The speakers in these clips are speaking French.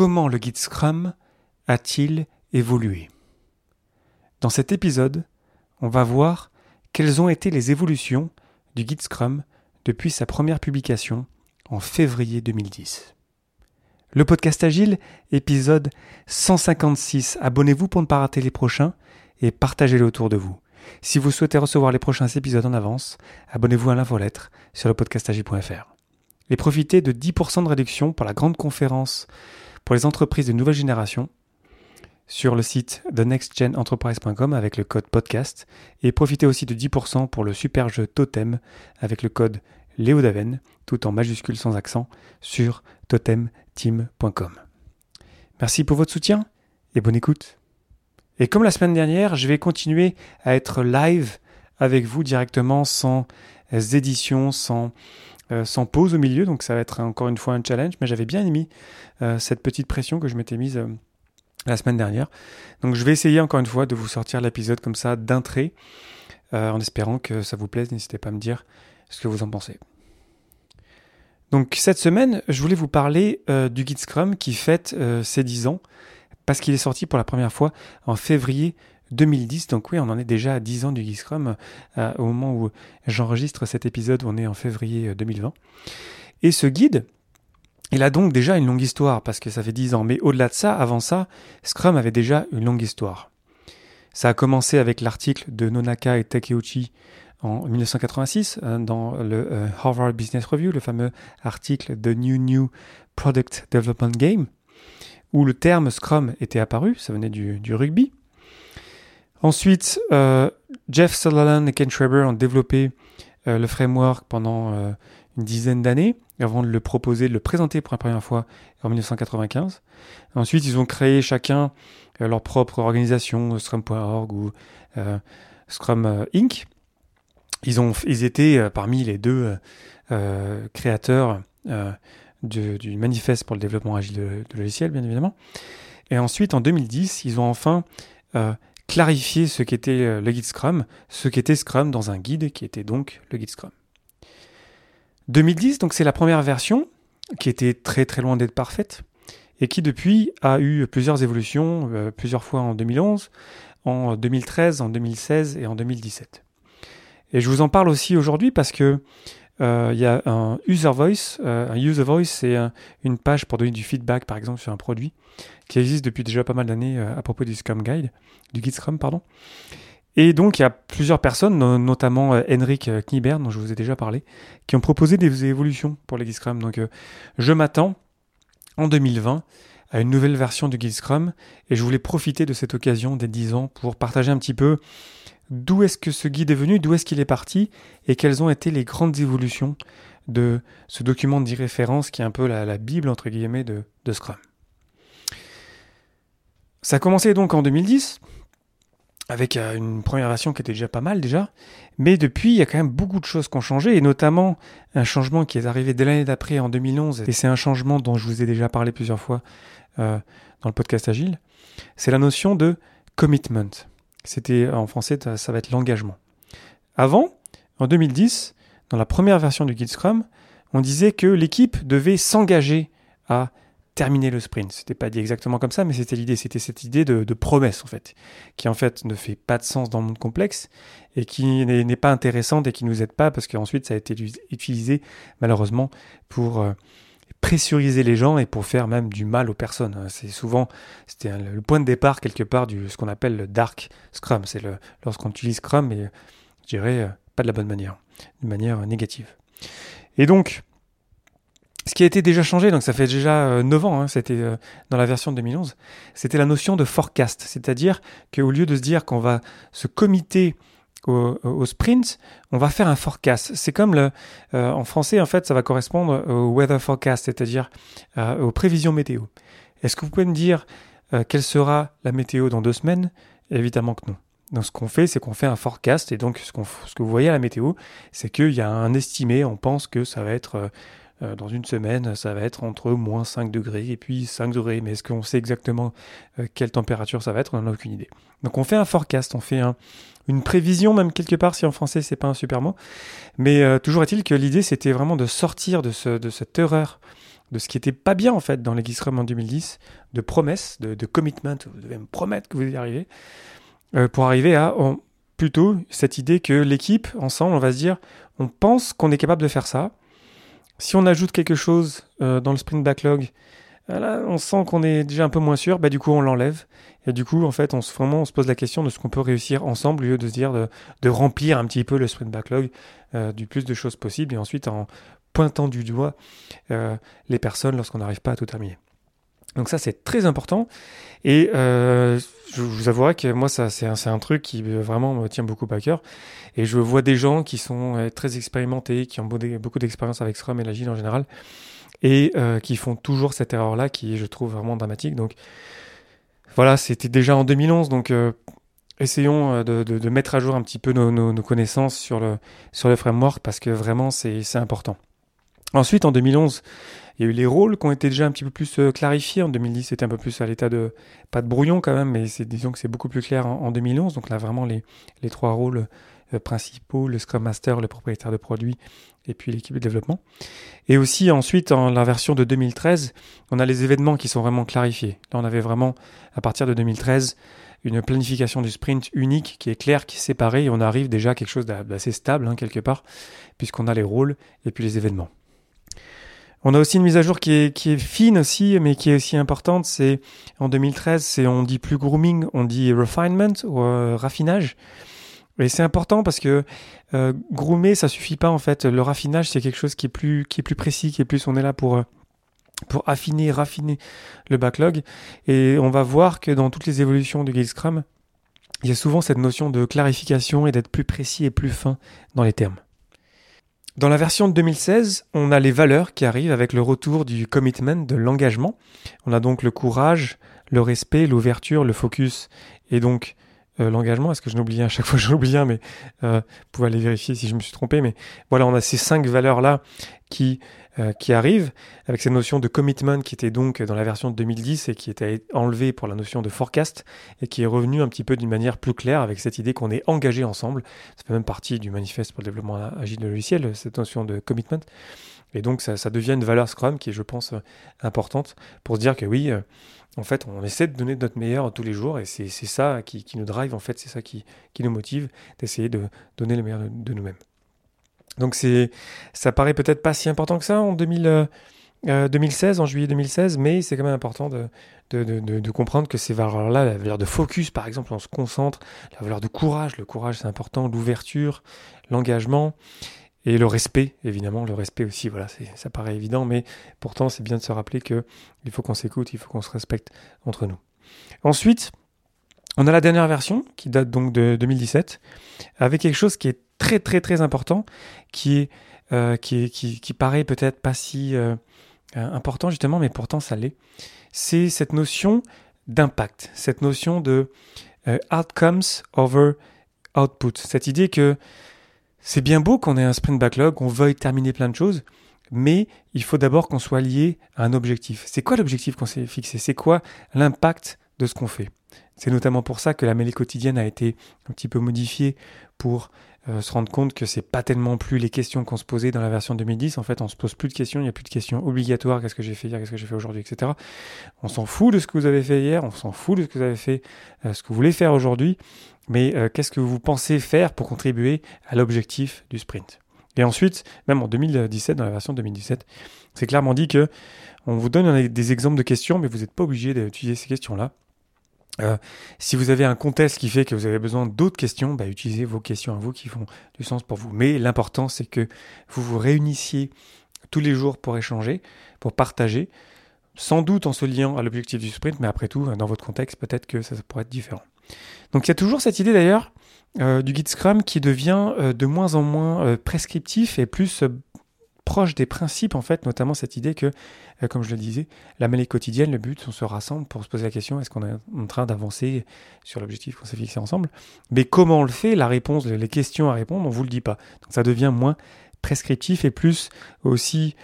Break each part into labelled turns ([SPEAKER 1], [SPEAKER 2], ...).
[SPEAKER 1] comment le guide Scrum a-t-il évolué? Dans cet épisode, on va voir quelles ont été les évolutions du guide Scrum depuis sa première publication en février 2010. Le podcast Agile, épisode 156. Abonnez-vous pour ne pas rater les prochains et partagez-le autour de vous. Si vous souhaitez recevoir les prochains épisodes en avance, abonnez-vous à l'infolettre sur le podcastagile.fr. Et profitez de 10% de réduction pour la grande conférence pour les entreprises de nouvelle génération sur le site thenextgenenterprise.com avec le code podcast et profitez aussi de 10% pour le super jeu Totem avec le code Léodaven, tout en majuscule sans accent, sur totemteam.com. Merci pour votre soutien et bonne écoute. Et comme la semaine dernière, je vais continuer à être live avec vous directement sans éditions, sans, euh, sans pause au milieu. Donc ça va être encore une fois un challenge, mais j'avais bien émis euh, cette petite pression que je m'étais mise euh, la semaine dernière. Donc je vais essayer encore une fois de vous sortir l'épisode comme ça d'un trait, en espérant que ça vous plaise. N'hésitez pas à me dire ce que vous en pensez. Donc cette semaine, je voulais vous parler du Guide Scrum qui fête ses 10 ans parce qu'il est sorti pour la première fois en février 2010. Donc oui, on en est déjà à 10 ans du Guide Scrum euh, au moment où j'enregistre cet épisode, on est en février 2020. Euh, Et ce guide, il a donc déjà une longue histoire parce que ça fait 10 ans. Mais au-delà de ça, avant ça, Scrum avait déjà une longue histoire. Ça a commencé avec l'article de Nonaka et Takeuchi en 1986 euh, dans le Harvard Business Review, le fameux article The New New Product Development Game où le terme Scrum était apparu, ça venait du, rugby. Ensuite, euh, Jeff Sutherland et Ken Schreiber ont développé euh, le framework pendant euh, une dizaine d'années avant de le proposer, de le présenter pour la première fois en 1995. Ensuite, ils ont créé chacun leur propre organisation, Scrum.org ou Scrum Inc. Ils, ont, ils étaient parmi les deux créateurs du, manifeste pour le développement agile de, logiciels, bien évidemment. Et ensuite, en 2010, ils ont enfin clarifié ce qu'était euh, le guide Scrum, ce qu'était Scrum dans un guide qui était donc le guide Scrum. 2010, donc c'est la première version qui était très très loin d'être parfaite et qui depuis a eu plusieurs évolutions, euh, plusieurs fois en 2011, en 2013, en 2016 et en 2017. Et je vous en parle aussi aujourd'hui parce que il y a un user voice. Euh, un user voice, c'est une page pour donner du feedback, par exemple, sur un produit, qui existe depuis déjà pas mal d'années euh, à propos du Scrum Guide, du Guide Scrum, pardon. Et donc, il y a plusieurs personnes, notamment Henrik Knieber, dont je vous ai déjà parlé, qui ont proposé des évolutions pour le Guide Scrum. Donc, je m'attends en 2020 à une nouvelle version du Guide Scrum et je voulais profiter de cette occasion des 10 ans pour partager un petit peu d'où est-ce que ce guide est venu, d'où est-ce qu'il est parti, et quelles ont été les grandes évolutions de ce document d'irréférence qui est un peu la, Bible, entre guillemets, de, Scrum. Ça a commencé donc en 2010, avec euh, une première version qui était déjà pas mal déjà, mais depuis, il y a quand même beaucoup de choses qui ont changé, et notamment un changement qui est arrivé dès l'année d'après, en 2011, et c'est un changement dont je vous ai déjà parlé plusieurs fois euh, dans le podcast Agile, c'est la notion de commitment. C'était en français, ça va être l'engagement. Avant, en 2010, dans la première version du Guide Scrum, on disait que l'équipe devait s'engager à terminer le sprint. C'était pas dit exactement comme ça, mais c'était l'idée. C'était cette idée de, promesse, en fait, qui en fait ne fait pas de sens dans le monde complexe et qui n'est pas intéressante et qui nous aide pas parce qu'ensuite ça a été utilisé malheureusement pour euh, pressuriser les gens et pour faire même du mal aux personnes. C'est souvent c'était le point de départ quelque part du ce qu'on appelle le dark Scrum. C'est lorsqu'on utilise Scrum, mais je dirais euh, pas de la bonne manière, d'une manière négative. Et donc ce qui a été déjà changé, donc ça fait déjà 9 euh, ans, hein, c'était euh, dans la version de 2011, c'était la notion de forecast, c'est-à-dire qu'au lieu de se dire qu'on va se comiter au, sprint, on va faire un forecast. C'est comme le, euh, en français, en fait, ça va correspondre au weather forecast, c'est-à-dire euh, aux prévisions météo. Est-ce que vous pouvez me dire euh, quelle sera la météo dans deux semaines? Évidemment que non. Donc ce qu'on fait, c'est qu'on fait un forecast, et donc ce, ce, que vous voyez à la météo, c'est qu'il y a un estimé, on pense que ça va être euh, dans une semaine, ça va être entre moins 5 degrés et puis 5 degrés. Mais est-ce qu'on sait exactement euh, quelle température ça va être? On n'en a aucune idée. Donc on fait un forecast, on fait une prévision même quelque part, si en français c'est pas un super mot. Mais euh, toujours est-il que l'idée c'était vraiment de sortir de, ce, de cette erreur de ce qui était pas bien en fait dans Scrum en 2010, de promesses, de, commitment, vous devez me promettre que vous y arrivez, pour arriver à plutôt cette idée que l'équipe, ensemble, on va se dire, on pense qu'on est capable de faire ça. Si on ajoute quelque chose euh, dans le sprint backlog, là, on sent qu'on est déjà un peu moins sûr, bah, du coup on l'enlève. Et du coup, en fait, on se, vraiment, on se pose la question de ce qu'on peut réussir ensemble, au lieu de se dire de, remplir un petit peu le sprint backlog euh, du plus de choses possible, et ensuite en pointant du doigt euh, les personnes lorsqu'on n'arrive pas à tout terminer. Donc ça, c'est très important. Et euh, je vous avouerai que moi, ça, c'est un, truc qui vraiment me tient beaucoup à cœur. Et je vois des gens qui sont très expérimentés, qui ont beaucoup d'expérience avec Scrum et l'Agile en général, et qui font toujours cette erreur-là, qui je trouve vraiment dramatique. Donc voilà, c'était déjà en 2011, donc euh, essayons euh, de, mettre à jour un petit peu nos, connaissances sur le, sur le framework parce que vraiment c'est important. Ensuite, en 2011, il y a eu les rôles qui ont été déjà un petit peu plus euh, clarifiés. En 2010, c'était un peu plus à l'état de, pas de brouillon quand même, mais disons que c'est beaucoup plus clair en, 2011. Donc là, vraiment, les, trois rôles principaux, le Scrum Master, le propriétaire de produit et puis l'équipe de développement. Et aussi ensuite, en la version de 2013, on a les événements qui sont vraiment clarifiés. Là, on avait vraiment, à partir de 2013, une planification du sprint unique qui est claire, qui est séparée, et on arrive déjà à quelque chose d'assez stable, hein, quelque part, puisqu'on a les rôles et puis les événements. On a aussi une mise à jour qui est, qui est fine aussi, mais qui est aussi importante. C'est en 2013, c'est on dit plus grooming, on dit refinement ou euh, raffinage. Et c'est important parce que euh, groomer, ça suffit pas en fait. Le raffinage, c'est quelque chose qui est plus, qui est plus précis, qui est plus, on est là pour, euh, pour affiner, raffiner le backlog. Et on va voir que dans toutes les évolutions du Guild Scrum, il y a souvent cette notion de clarification et d'être plus précis et plus fin dans les termes. Dans la version de 2016, on a les valeurs qui arrivent avec le retour du commitment, de l'engagement. On a donc le courage, le respect, l'ouverture, le focus et donc euh, l'engagement. Est-ce que je n'oublie à chaque fois je l'oublie un, mais euh, vous pouvez aller vérifier si je me suis trompé. Mais voilà, on a ces cinq valeurs-là qui, euh, qui arrivent avec cette notion de commitment qui était donc dans la version de 2010 et qui était enlevée pour la notion de forecast et qui est revenue un petit peu d'une manière plus claire avec cette idée qu'on est engagé ensemble. Ça fait même partie du manifeste pour le développement agile de logiciel, cette notion de commitment. Et donc ça, ça devient une valeur Scrum qui est, je pense, importante pour se dire que oui, en fait, on essaie de donner notre meilleur tous les jours et c'est ça qui, nous drive, en fait, c'est ça qui, nous motive d'essayer de donner le meilleur de, nous-mêmes. Donc c'est, ça paraît peut-être pas si important que ça en 2016, euh, en juillet 2016, mais c'est quand même important de, de, comprendre que ces valeurs-là, la valeur de focus, par exemple, on se concentre, la valeur de courage, le courage c'est important, l'ouverture, l'engagement, et le respect, évidemment, le respect aussi, voilà, ça paraît évident, mais pourtant c'est bien de se rappeler que il faut qu'on s'écoute, il faut qu'on se respecte entre nous. Ensuite, on a la dernière version qui date donc de 2017, avec quelque chose qui est très très très important, qui est euh, qui, qui, paraît peut-être pas si euh, important justement, mais pourtant ça l'est. C'est cette notion d'impact, cette notion de euh, outcomes over output, cette idée que c'est bien beau qu'on ait un sprint backlog, qu'on veuille terminer plein de choses, mais il faut d'abord qu'on soit lié à un objectif. C'est quoi l'objectif qu'on s'est fixé? C'est quoi l'impact de ce qu'on fait? C'est notamment pour ça que la mêlée quotidienne a été un petit peu modifiée pour euh, se rendre compte que c'est pas tellement plus les questions qu'on se posait dans la version 2010. En fait, on se pose plus de questions, il n'y a plus de questions obligatoires. Qu'est-ce que j'ai fait hier? Qu'est-ce que j'ai fait aujourd'hui? Etc. On s'en fout de ce que vous avez fait hier, on s'en fout de ce que vous avez fait, euh, ce que vous voulez faire aujourd'hui mais euh, qu'est-ce que vous pensez faire pour contribuer à l'objectif du sprint? Et ensuite, même en 2017, dans la version 2017, c'est clairement dit que on vous donne des exemples de questions, mais vous n'êtes pas obligé d'utiliser ces questions-là. Euh, si vous avez un contexte qui fait que vous avez besoin d'autres questions, bah, utilisez vos questions à vous qui font du sens pour vous. Mais l'important, c'est que vous vous réunissiez tous les jours pour échanger, pour partager, sans doute en se liant à l'objectif du sprint, mais après tout, dans votre contexte, peut-être que ça pourrait être différent. Donc il y a toujours cette idée d'ailleurs euh, du guide Scrum qui devient euh, de moins en moins prescriptif et plus proche des principes en fait, notamment cette idée que, comme je le disais, la mêlée quotidienne, le but, on se rassemble pour se poser la question est-ce qu'on est en train d'avancer sur l'objectif qu'on s'est fixé ensemble? Mais comment on le fait? La réponse, les questions à répondre, on vous le dit pas. Donc ça devient moins prescriptif et plus aussi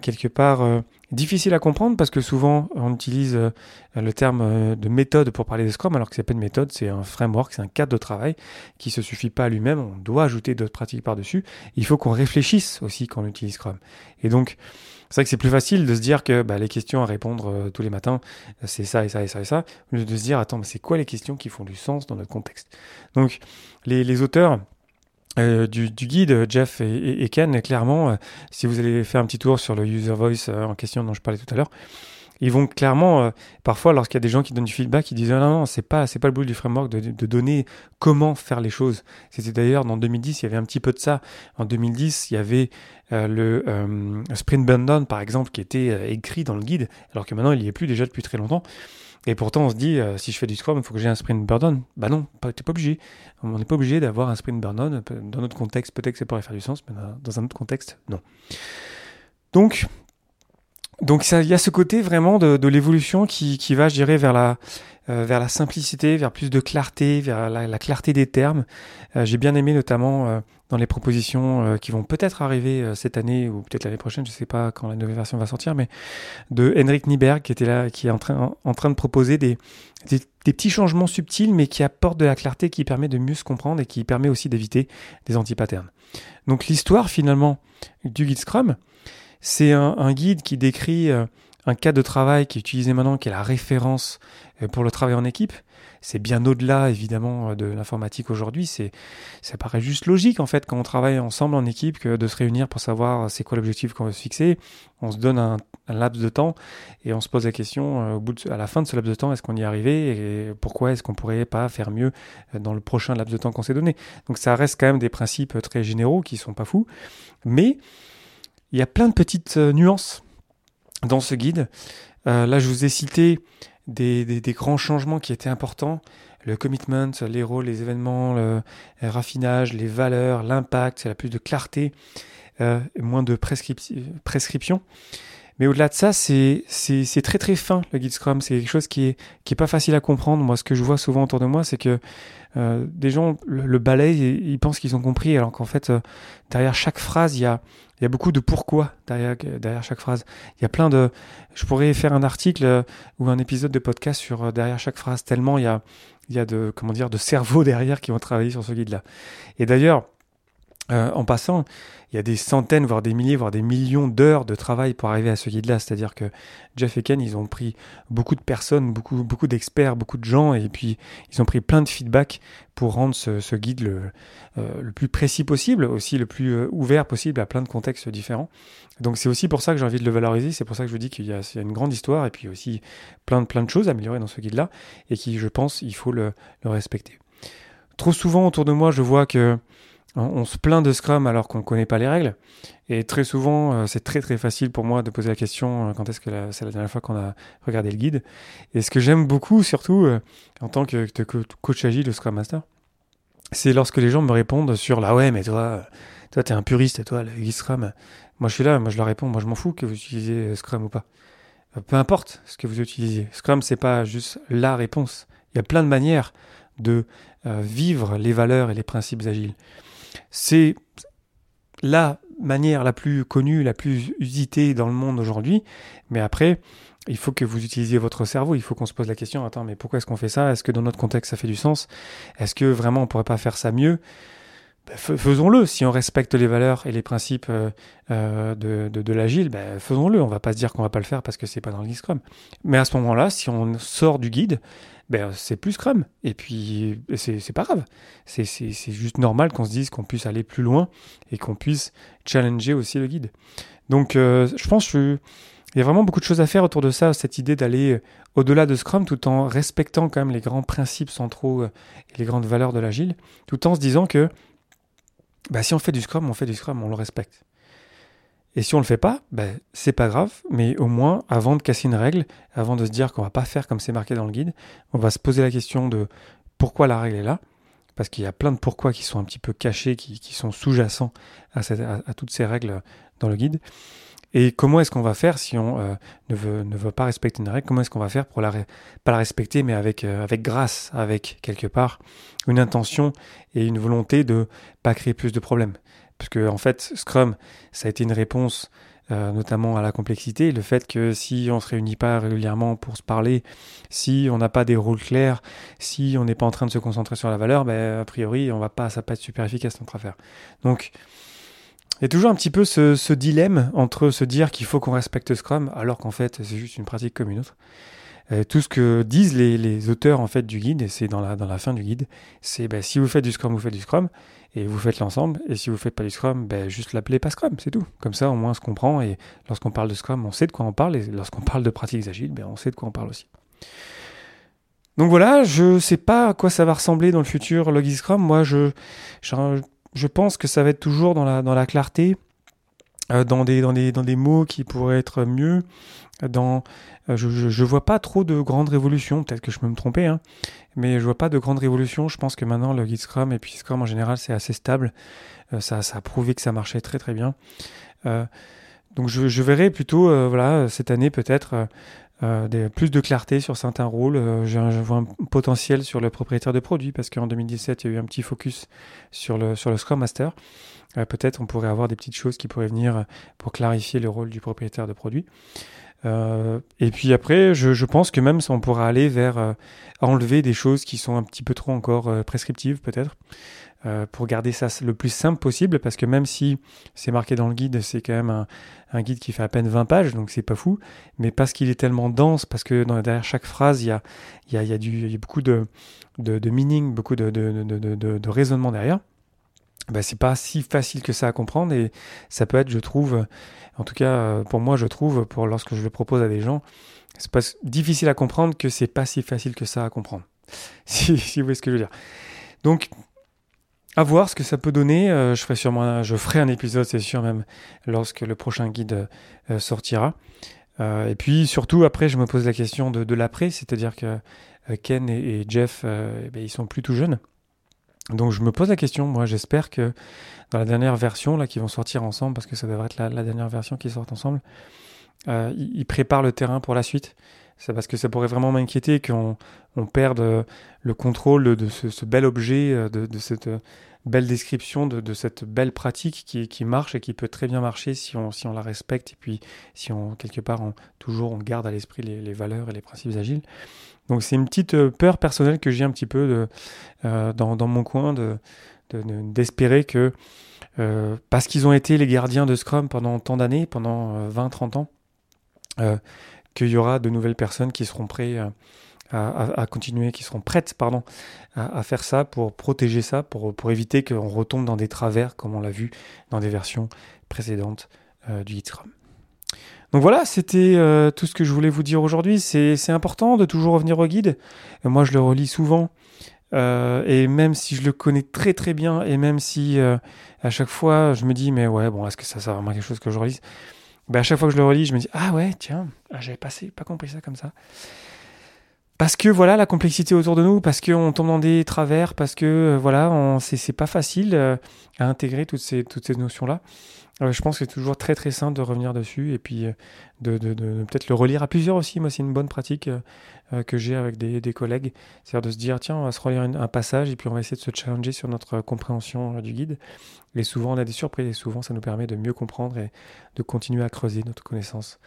[SPEAKER 1] quelque part difficile à comprendre parce que souvent on utilise euh, le terme euh, de méthode pour parler de Scrum alors que c'est pas une méthode, c'est un framework, c'est un cadre de travail qui se suffit pas à lui-même, on doit ajouter d'autres pratiques par-dessus. Il faut qu'on réfléchisse aussi quand on utilise Scrum. Et donc c'est vrai que c'est plus facile de se dire que bah, les questions à répondre euh, tous les matins, c'est ça et ça et ça et ça, au de se dire attends, mais c'est quoi les questions qui font du sens dans notre contexte? Donc les auteurs euh, du, guide, Jeff et, Ken, clairement, euh, si vous allez faire un petit tour sur le user voice euh, en question dont je parlais tout à l'heure, ils vont clairement, parfois, lorsqu'il y a des gens qui donnent du feedback, ils disent non, non, c'est pas, c'est pas le boulot du framework de, de donner comment faire les choses. C'était d'ailleurs dans 2010, il y avait un petit peu de ça. En 2010, il y avait le sprint burn par exemple, qui était écrit dans le guide, alors que maintenant, il y est plus déjà depuis très longtemps. Et pourtant, on se dit, euh, si je fais du Scrum, il faut que j'ai un sprint burn-on. Bah non, tu n'es pas obligé. On n'est pas obligé d'avoir un sprint burn-on. Dans notre contexte, peut-être que ça pourrait faire du sens, mais dans un autre contexte, non. Donc, donc il y a ce côté vraiment de, l'évolution qui, va, je dirais, vers la, euh, vers la simplicité, vers plus de clarté, vers la, clarté des termes. Euh, j'ai bien aimé notamment dans les propositions euh, qui vont peut-être arriver euh, cette année ou peut-être l'année prochaine, je ne sais pas quand la nouvelle version va sortir, mais de Henrik Nieberg qui était là, qui est en train, en, train de proposer des, des, petits changements subtils, mais qui apportent de la clarté, qui permet de mieux se comprendre et qui permet aussi d'éviter des anti-patterns. Donc l'histoire finalement du guide Scrum, c'est un, guide qui décrit euh, un cadre de travail qui est utilisé maintenant, qui est la référence pour le travail en équipe, c'est bien au-delà évidemment euh, de l'informatique aujourd'hui. C'est, ça paraît juste logique en fait quand on travaille ensemble en équipe que de se réunir pour savoir euh, c'est quoi l'objectif qu'on veut se fixer. On se donne un, laps de temps et on se pose la question euh, au bout à la fin de ce laps de temps est-ce qu'on y est arrivé et pourquoi est-ce qu'on pourrait pas faire mieux dans le prochain laps de temps qu'on s'est donné? Donc ça reste quand même des principes très généraux qui sont pas fous, mais il y a plein de petites nuances dans ce guide. là, je vous ai cité des, grands changements qui étaient importants. Le commitment, les rôles, les événements, le, raffinage, les valeurs, l'impact, la plus de clarté, euh, moins de prescription. Mais au-delà de ça, c'est très très fin le guide Scrum. C'est quelque chose qui est, pas facile à comprendre. Moi, ce que je vois souvent autour de moi, c'est que euh, des gens le, balayent et ils pensent qu'ils ont compris, alors qu'en fait, euh, derrière chaque phrase, il y a, il y a beaucoup de pourquoi derrière, derrière chaque phrase. Il y a plein de. Je pourrais faire un article euh, ou un épisode de podcast sur derrière chaque phrase, tellement il y a, il y a de, comment dire, de cerveaux derrière qui vont travailler sur ce guide-là. Et d'ailleurs, euh, en passant, il y a des centaines, voire des milliers, voire des millions d'heures de travail pour arriver à ce guide-là. C'est-à-dire que Jeff et Ken, ils ont pris beaucoup de personnes, beaucoup, beaucoup d'experts, beaucoup de gens, et puis ils ont pris plein de feedback pour rendre ce, guide le, euh, le, plus précis possible, aussi le plus euh, ouvert possible à plein de contextes différents. Donc c'est aussi pour ça que j'ai envie de le valoriser, c'est pour ça que je vous dis qu'il y, a une grande histoire, et puis aussi plein de, plein de choses à améliorer dans ce guide-là, et qui, je pense, il faut le respecter. Trop souvent autour de moi, je vois que on se plaint de Scrum alors qu'on ne connaît pas les règles. Et très souvent, euh, c'est très très facile pour moi de poser la question euh, quand est-ce que c'est la dernière fois qu'on a regardé le guide. Et ce que j'aime beaucoup, surtout euh, en tant que, coach agile de Scrum Master, c'est lorsque les gens me répondent sur la ouais, mais toi, toi t'es un puriste, toi, le guide Scrum. Moi, je suis là, moi je leur réponds, moi je m'en fous que vous utilisiez Scrum ou pas. Peu importe ce que vous utilisez. Scrum, c'est pas juste la réponse. Il y a plein de manières de vivre les valeurs et les principes agiles. C'est la manière la plus connue, la plus usitée dans le monde aujourd'hui. Mais après, il faut que vous utilisiez votre cerveau. Il faut qu'on se pose la question, attends, mais pourquoi est-ce qu'on fait ça? Est-ce que dans notre contexte, ça fait du sens? Est-ce que vraiment on pourrait pas faire ça mieux? Ben, faisons-le. Si on respecte les valeurs et les principes euh, euh, de, de, l'agile, ben, faisons-le. On va pas se dire qu'on va pas le faire parce que c'est pas dans le Scrum. Mais à ce moment-là, si on sort du guide, ben, c'est plus Scrum. Et puis, c'est pas grave. C'est juste normal qu'on se dise qu'on puisse aller plus loin et qu'on puisse challenger aussi le guide. Donc, euh, je pense qu'il y a vraiment beaucoup de choses à faire autour de ça, cette idée d'aller au-delà de Scrum tout en respectant quand même les grands principes centraux et les grandes valeurs de l'agile, tout en se disant que bah, si on fait du Scrum, on fait du Scrum, on le respecte. Et si on le fait pas, ben, c'est pas grave, mais au moins, avant de casser une règle, avant de se dire qu'on va pas faire comme c'est marqué dans le guide, on va se poser la question de pourquoi la règle est là, parce qu'il y a plein de pourquoi qui sont un petit peu cachés, qui, sont sous-jacents à, toutes ces règles dans le guide. Et comment est-ce qu'on va faire si on euh, ne, veut, pas respecter une règle? Comment est-ce qu'on va faire pour la pas la respecter, mais avec, euh, avec grâce, avec quelque part une intention et une volonté de pas créer plus de problèmes? Parce que en fait, Scrum, ça a été une réponse euh, notamment à la complexité, le fait que si on se réunit pas régulièrement pour se parler, si on n'a pas des rôles clairs, si on n'est pas en train de se concentrer sur la valeur, ben, a priori, on va pas, ça va pas être super efficace notre affaire. Donc, il y a toujours un petit peu ce, dilemme entre se dire qu'il faut qu'on respecte Scrum, alors qu'en fait, c'est juste une pratique comme une autre. Euh, tout ce que disent les, auteurs en fait du guide, et c'est dans la, fin du guide, c'est ben, si vous faites du Scrum, vous faites du Scrum, et vous faites l'ensemble. Et si vous faites pas du Scrum, ben, juste l'appelez pas Scrum, c'est tout. Comme ça, au moins, on se comprend. Et lorsqu'on parle de Scrum, on sait de quoi on parle. Et lorsqu'on parle de pratiques agiles, ben, on sait de quoi on parle aussi. Donc voilà, je sais pas à quoi ça va ressembler dans le futur Logi Scrum. Moi, je, je, je, pense que ça va être toujours dans la, dans la clarté, euh, dans, des, dans, des, dans des mots qui pourraient être mieux, dans euh, je, je, vois pas trop de grandes révolutions, peut-être que je peux me tromper, hein, mais je vois pas de grandes révolutions. Je pense que maintenant le guide Scrum et puis Scrum en général c'est assez stable. Euh, ça, ça a prouvé que ça marchait très très bien. Donc je, je, verrai plutôt voilà cette année peut-être des, plus de clarté sur certains rôles. je, vois un potentiel sur le propriétaire de produit parce qu'en 2017 il y a eu un petit focus sur le sur le Scrum Master. peut-être on pourrait avoir des petites choses qui pourraient venir pour clarifier le rôle du propriétaire de produit. Euh, et puis après, je, je, pense que même on pourra aller vers euh, enlever des choses qui sont un petit peu trop encore euh, prescriptives peut-être, euh, pour garder ça le plus simple possible, parce que même si c'est marqué dans le guide, c'est quand même un, un, guide qui fait à peine 20 pages, donc c'est pas fou, mais parce qu'il est tellement dense, parce que dans, derrière chaque phrase, il y a, y a, y a, y a beaucoup de, de, de, meaning, beaucoup de, de, de raisonnement derrière, ben, c'est pas si facile que ça à comprendre et ça peut être, je trouve, en tout cas euh, pour moi, je trouve, pour lorsque je le propose à des gens, c'est pas difficile à comprendre que c'est pas si facile que ça à comprendre. Si, vous voyez ce que je veux dire. Donc, à voir ce que ça peut donner. Euh, je ferai sûrement, un, je ferai un épisode, c'est sûr même, lorsque le prochain guide euh, sortira. Et puis surtout après, je me pose la question de, l'après, c'est-à-dire que Ken et, et Jeff, eh ben, ils sont plus tout jeunes. Donc je me pose la question, moi j'espère que dans la dernière version, là, qui vont sortir ensemble, parce que ça devrait être la, dernière version qui sort ensemble, euh, ils, préparent le terrain pour la suite. C'est parce que ça pourrait vraiment m'inquiéter qu'on on perde le contrôle de, ce, bel objet, euh, de, cette belle description, de, cette belle pratique qui, marche et qui peut très bien marcher si on, si on la respecte et puis si on, quelque part, toujours on garde à l'esprit les, valeurs et les principes agiles. Donc c'est une petite euh, peur personnelle que j'ai un petit peu euh, dans, mon coin de, d'espérer de, que euh, parce qu'ils ont été les gardiens de Scrum pendant tant d'années, pendant 20-30 ans, qu'il y aura de nouvelles personnes qui seront prêtes à, continuer, qui seront prêtes pardon, à, faire ça pour protéger ça, pour, pour éviter qu'on retombe dans des travers comme on l'a vu dans des versions précédentes euh, du Scrum. Donc voilà, c'était euh, tout ce que je voulais vous dire aujourd'hui. C'est important de toujours revenir au guide. Moi, je le relis souvent. Euh, et même si je le connais très très bien, et même si à chaque fois je me dis, mais ouais, bon, est-ce que ça sert vraiment quelque chose que je relise? Ben, À chaque fois que je le relis, je me dis, ah ouais, tiens, ah, j'avais pas compris ça comme ça. Parce que voilà, la complexité autour de nous, parce qu'on tombe dans des travers, parce que euh, voilà, c'est pas facile euh, à intégrer toutes ces, toutes ces notions-là. Euh, je pense que c'est toujours très très simple de revenir dessus et puis de, de, peut-être le relire à plusieurs aussi. Moi, c'est une bonne pratique que j'ai avec des, des collègues. C'est-à-dire de se dire, tiens, on va se relire un passage et puis on va essayer de se challenger sur notre compréhension du guide. Et souvent, on a des surprises et souvent, ça nous permet de mieux comprendre et de continuer à creuser notre connaissance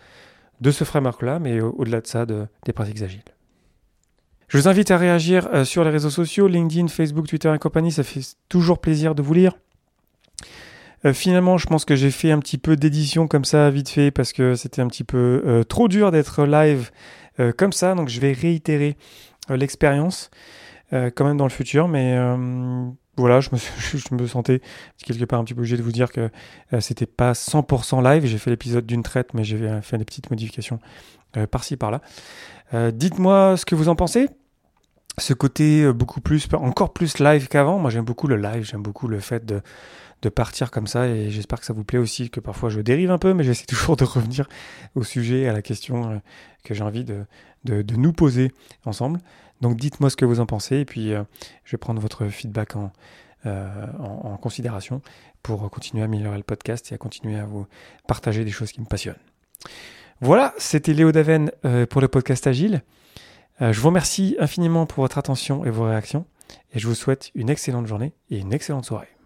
[SPEAKER 1] de ce framework-là, mais au-delà de ça, de, des pratiques agiles. Je vous invite à réagir euh, sur les réseaux sociaux, LinkedIn, Facebook, Twitter et compagnie. Ça fait toujours plaisir de vous lire. Euh, finalement, je pense que j'ai fait un petit peu d'édition comme ça, vite fait, parce que c'était un petit peu euh, trop dur d'être live comme ça. Donc, je vais réitérer l'expérience quand même dans le futur. Mais voilà, je me, sentais quelque part un petit peu obligé de vous dire que c'était pas 100% live. J'ai fait l'épisode d'une traite, mais j'ai fait des petites modifications par-ci, par-là. Dites-moi ce que vous en pensez ce côté beaucoup plus, encore plus live qu'avant. Moi, j'aime beaucoup le live, j'aime beaucoup le fait de, de partir comme ça et j'espère que ça vous plaît aussi, que parfois je dérive un peu, mais j'essaie toujours de revenir au sujet, à la question euh, que j'ai envie de, de, de, nous poser ensemble. Donc dites-moi ce que vous en pensez et puis euh, je vais prendre votre feedback en, euh, en, considération pour continuer à améliorer le podcast et à continuer à vous partager des choses qui me passionnent. Voilà, c'était Léo Daven euh, pour le podcast Agile. Euh, je vous remercie infiniment pour votre attention et vos réactions et je vous souhaite une excellente journée et une excellente soirée.